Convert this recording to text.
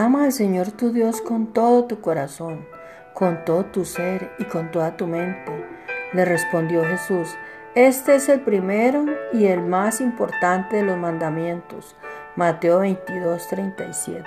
Ama al Señor tu Dios con todo tu corazón, con todo tu ser y con toda tu mente. Le respondió Jesús, este es el primero y el más importante de los mandamientos. Mateo 22, 37.